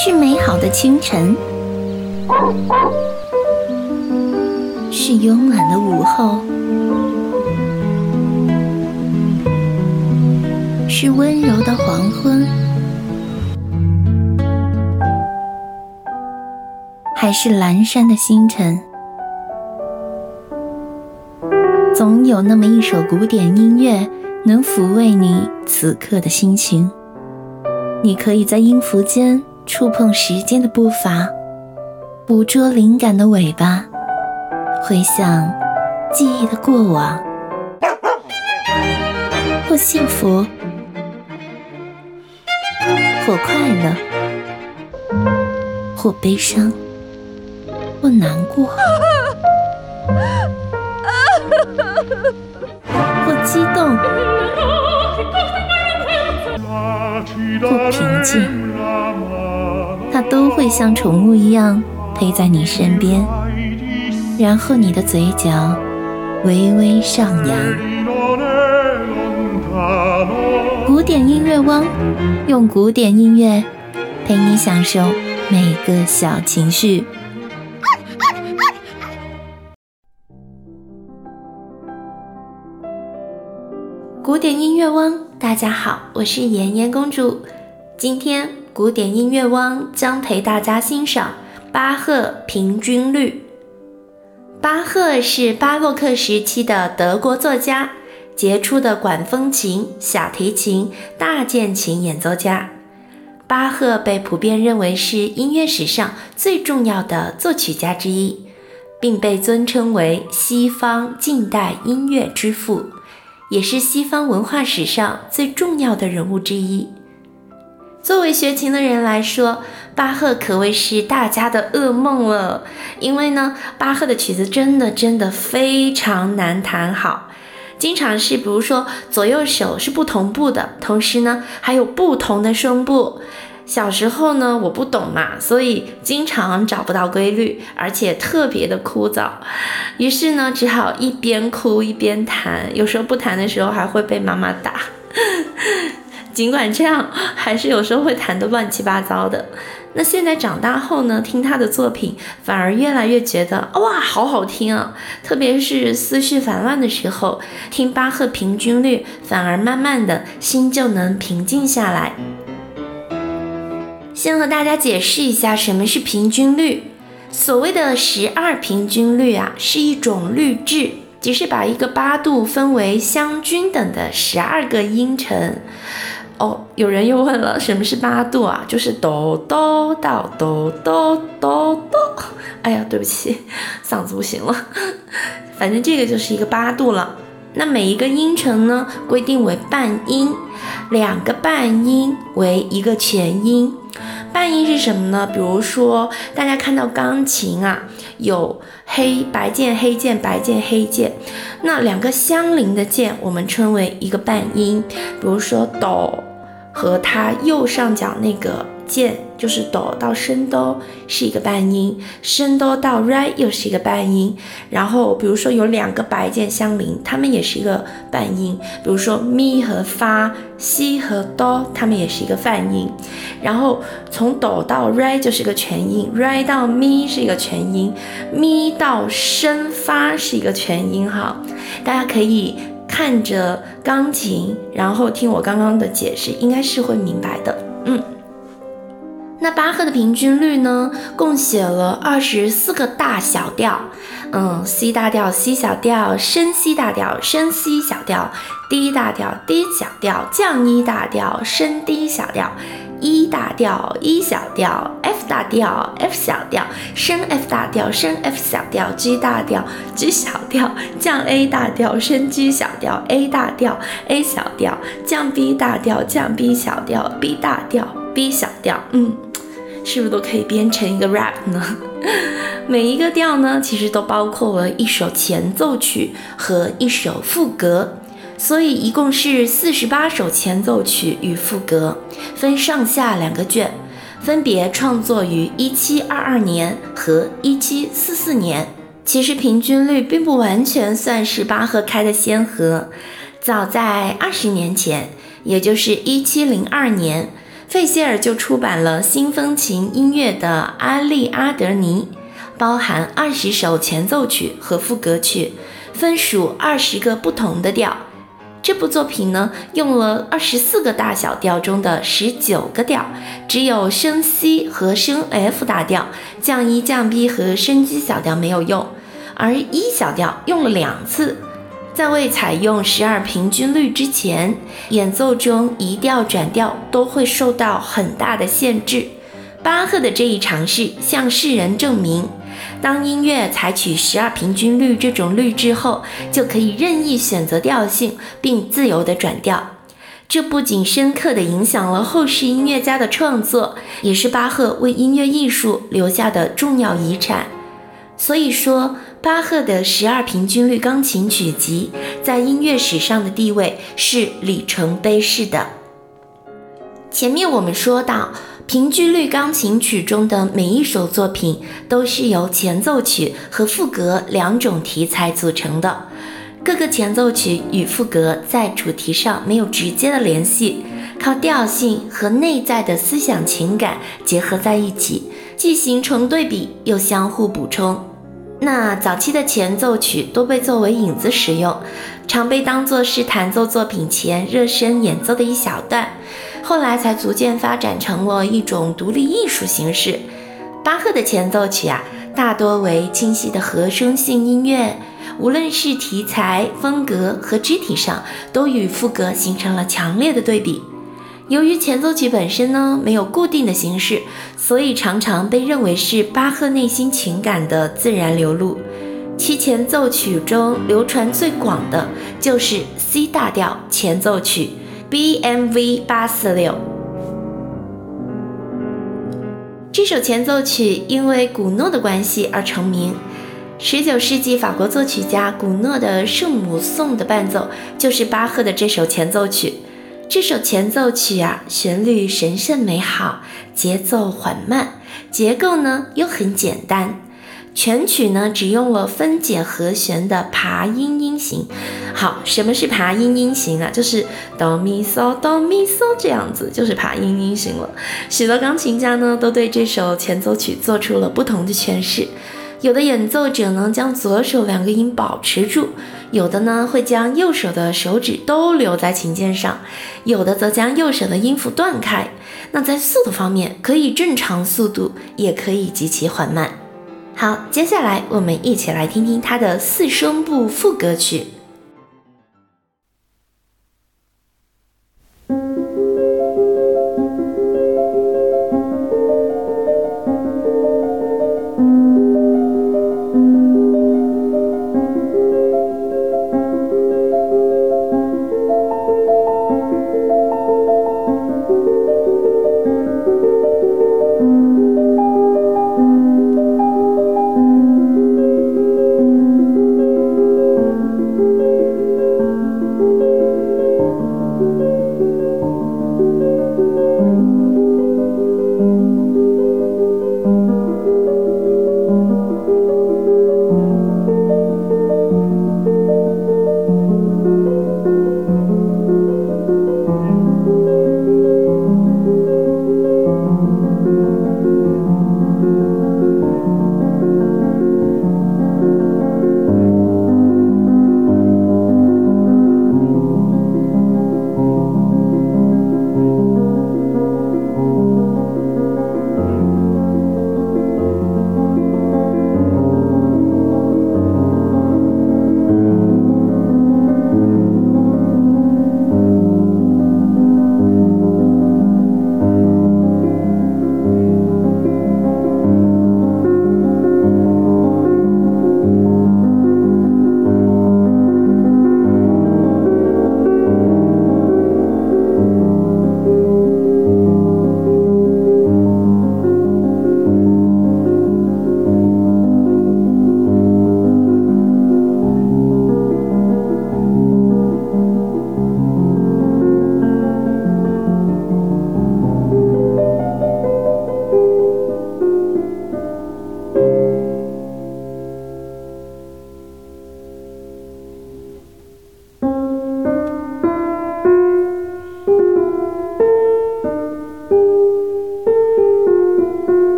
是美好的清晨，是慵懒的午后，是温柔的黄昏，还是阑珊的星辰？总有那么一首古典音乐，能抚慰你此刻的心情。你可以在音符间触碰时间的步伐，捕捉灵感的尾巴，回想记忆的过往，或幸福，或快乐，或悲伤，或难过，或激动。或平静，它都会像宠物一样陪在你身边，然后你的嘴角微微上扬。古典音乐汪，用古典音乐陪你享受每个小情绪。古典音乐汪。大家好，我是妍妍公主。今天古典音乐汪将陪大家欣赏巴赫平均律。巴赫是巴洛克时期的德国作家，杰出的管风琴、小提琴、大键琴演奏家。巴赫被普遍认为是音乐史上最重要的作曲家之一，并被尊称为西方近代音乐之父。也是西方文化史上最重要的人物之一。作为学琴的人来说，巴赫可谓是大家的噩梦了。因为呢，巴赫的曲子真的真的非常难弹好，经常是比如说左右手是不同步的，同时呢还有不同的声部。小时候呢，我不懂嘛，所以经常找不到规律，而且特别的枯燥。于是呢，只好一边哭一边弹，有时候不弹的时候还会被妈妈打。尽管这样，还是有时候会弹得乱七八糟的。那现在长大后呢，听他的作品，反而越来越觉得哇，好好听啊！特别是思绪烦乱的时候，听巴赫平均律，反而慢慢的心就能平静下来。先和大家解释一下什么是平均律。所谓的十二平均律啊，是一种律制，即是把一个八度分为相均等的十二个音程。哦，有人又问了，什么是八度啊？就是哆哆到哆哆哆哆。哎呀，对不起，嗓子不行了。反正这个就是一个八度了。那每一个音程呢，规定为半音，两个半音为一个全音。半音是什么呢？比如说，大家看到钢琴啊，有黑白键、黑键、白键、黑键，那两个相邻的键，我们称为一个半音。比如说哆和它右上角那个。键就是哆到升哆是一个半音，升哆到 re 又是一个半音。然后比如说有两个白键相邻，它们也是一个半音。比如说咪和发，西和哆，它们也是一个泛音。然后从哆到 re 就是一个全音，re 到咪是一个全音，咪到升发是一个全音。哈，大家可以看着钢琴，然后听我刚刚的解释，应该是会明白的。嗯。那巴赫的平均律呢，共写了二十四个大小调，嗯，C 大调、C 小调、升 C 大调、升 C 小调、D 大调、D 小调、降 E 大调、升 D 小调、E 大调、E 小调、F 大调、F 小调、升 F 大调、升 F 小调、G 大调、G 小调、降 A 大调、升 G 小调、A 大调、A 小调、降 B 大调、降 B 小调、B 大调、B 小调，嗯。是不是都可以编成一个 rap 呢？每一个调呢，其实都包括了一首前奏曲和一首副歌，所以一共是四十八首前奏曲与副歌，分上下两个卷，分别创作于一七二二年和一七四四年。其实平均律并不完全算是巴赫开的先河，早在二十年前，也就是一七零二年。费歇尔就出版了新风琴音乐的《阿利阿德尼》，包含二十首前奏曲和副歌曲，分属二十个不同的调。这部作品呢，用了二十四个大小调中的十九个调，只有升 C 和升 F 大调，降 E、降 B 和升 G 小调没有用，而 E 小调用了两次。在未采用十二平均律之前，演奏中移调转调都会受到很大的限制。巴赫的这一尝试向世人证明，当音乐采取十二平均律这种律制后，就可以任意选择调性并自由地转调。这不仅深刻地影响了后世音乐家的创作，也是巴赫为音乐艺术留下的重要遗产。所以说，巴赫的十二平均律钢琴曲集在音乐史上的地位是里程碑式的。前面我们说到，平均律钢琴曲中的每一首作品都是由前奏曲和副歌两种题材组成的，各个前奏曲与副歌在主题上没有直接的联系，靠调性和内在的思想情感结合在一起，既形成对比，又相互补充。那早期的前奏曲多被作为引子使用，常被当作是弹奏作品前热身演奏的一小段，后来才逐渐发展成了一种独立艺术形式。巴赫的前奏曲啊，大多为清晰的和声性音乐，无论是题材、风格和肢体上，都与副歌形成了强烈的对比。由于前奏曲本身呢没有固定的形式，所以常常被认为是巴赫内心情感的自然流露。其前奏曲中流传最广的就是 C 大调前奏曲 BMV 八四六。这首前奏曲因为古诺的关系而成名。十九世纪法国作曲家古诺的《圣母颂》的伴奏就是巴赫的这首前奏曲。这首前奏曲啊，旋律神圣美好，节奏缓慢，结构呢又很简单。全曲呢只用了分解和弦的爬音音型。好，什么是爬音音型啊？就是哆咪嗦哆咪嗦这样子，就是爬音音型了。许多钢琴家呢都对这首前奏曲做出了不同的诠释。有的演奏者呢将左手两个音保持住，有的呢会将右手的手指都留在琴键上，有的则将右手的音符断开。那在速度方面，可以正常速度，也可以极其缓慢。好，接下来我们一起来听听他的四声部副歌曲。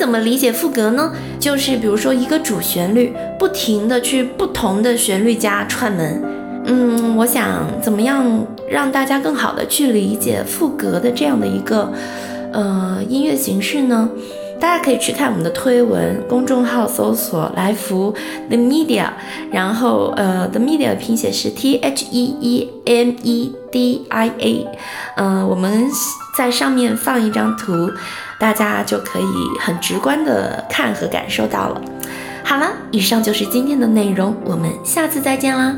怎么理解副歌呢？就是比如说一个主旋律，不停的去不同的旋律家串门。嗯，我想怎么样让大家更好的去理解副歌的这样的一个呃音乐形式呢？大家可以去看我们的推文公众号，搜索来福 The Media，然后呃 The Media 拼写是 T H E E M E D I A，嗯，我们在上面放一张图，大家就可以很直观的看和感受到了。好了，以上就是今天的内容，我们下次再见啦。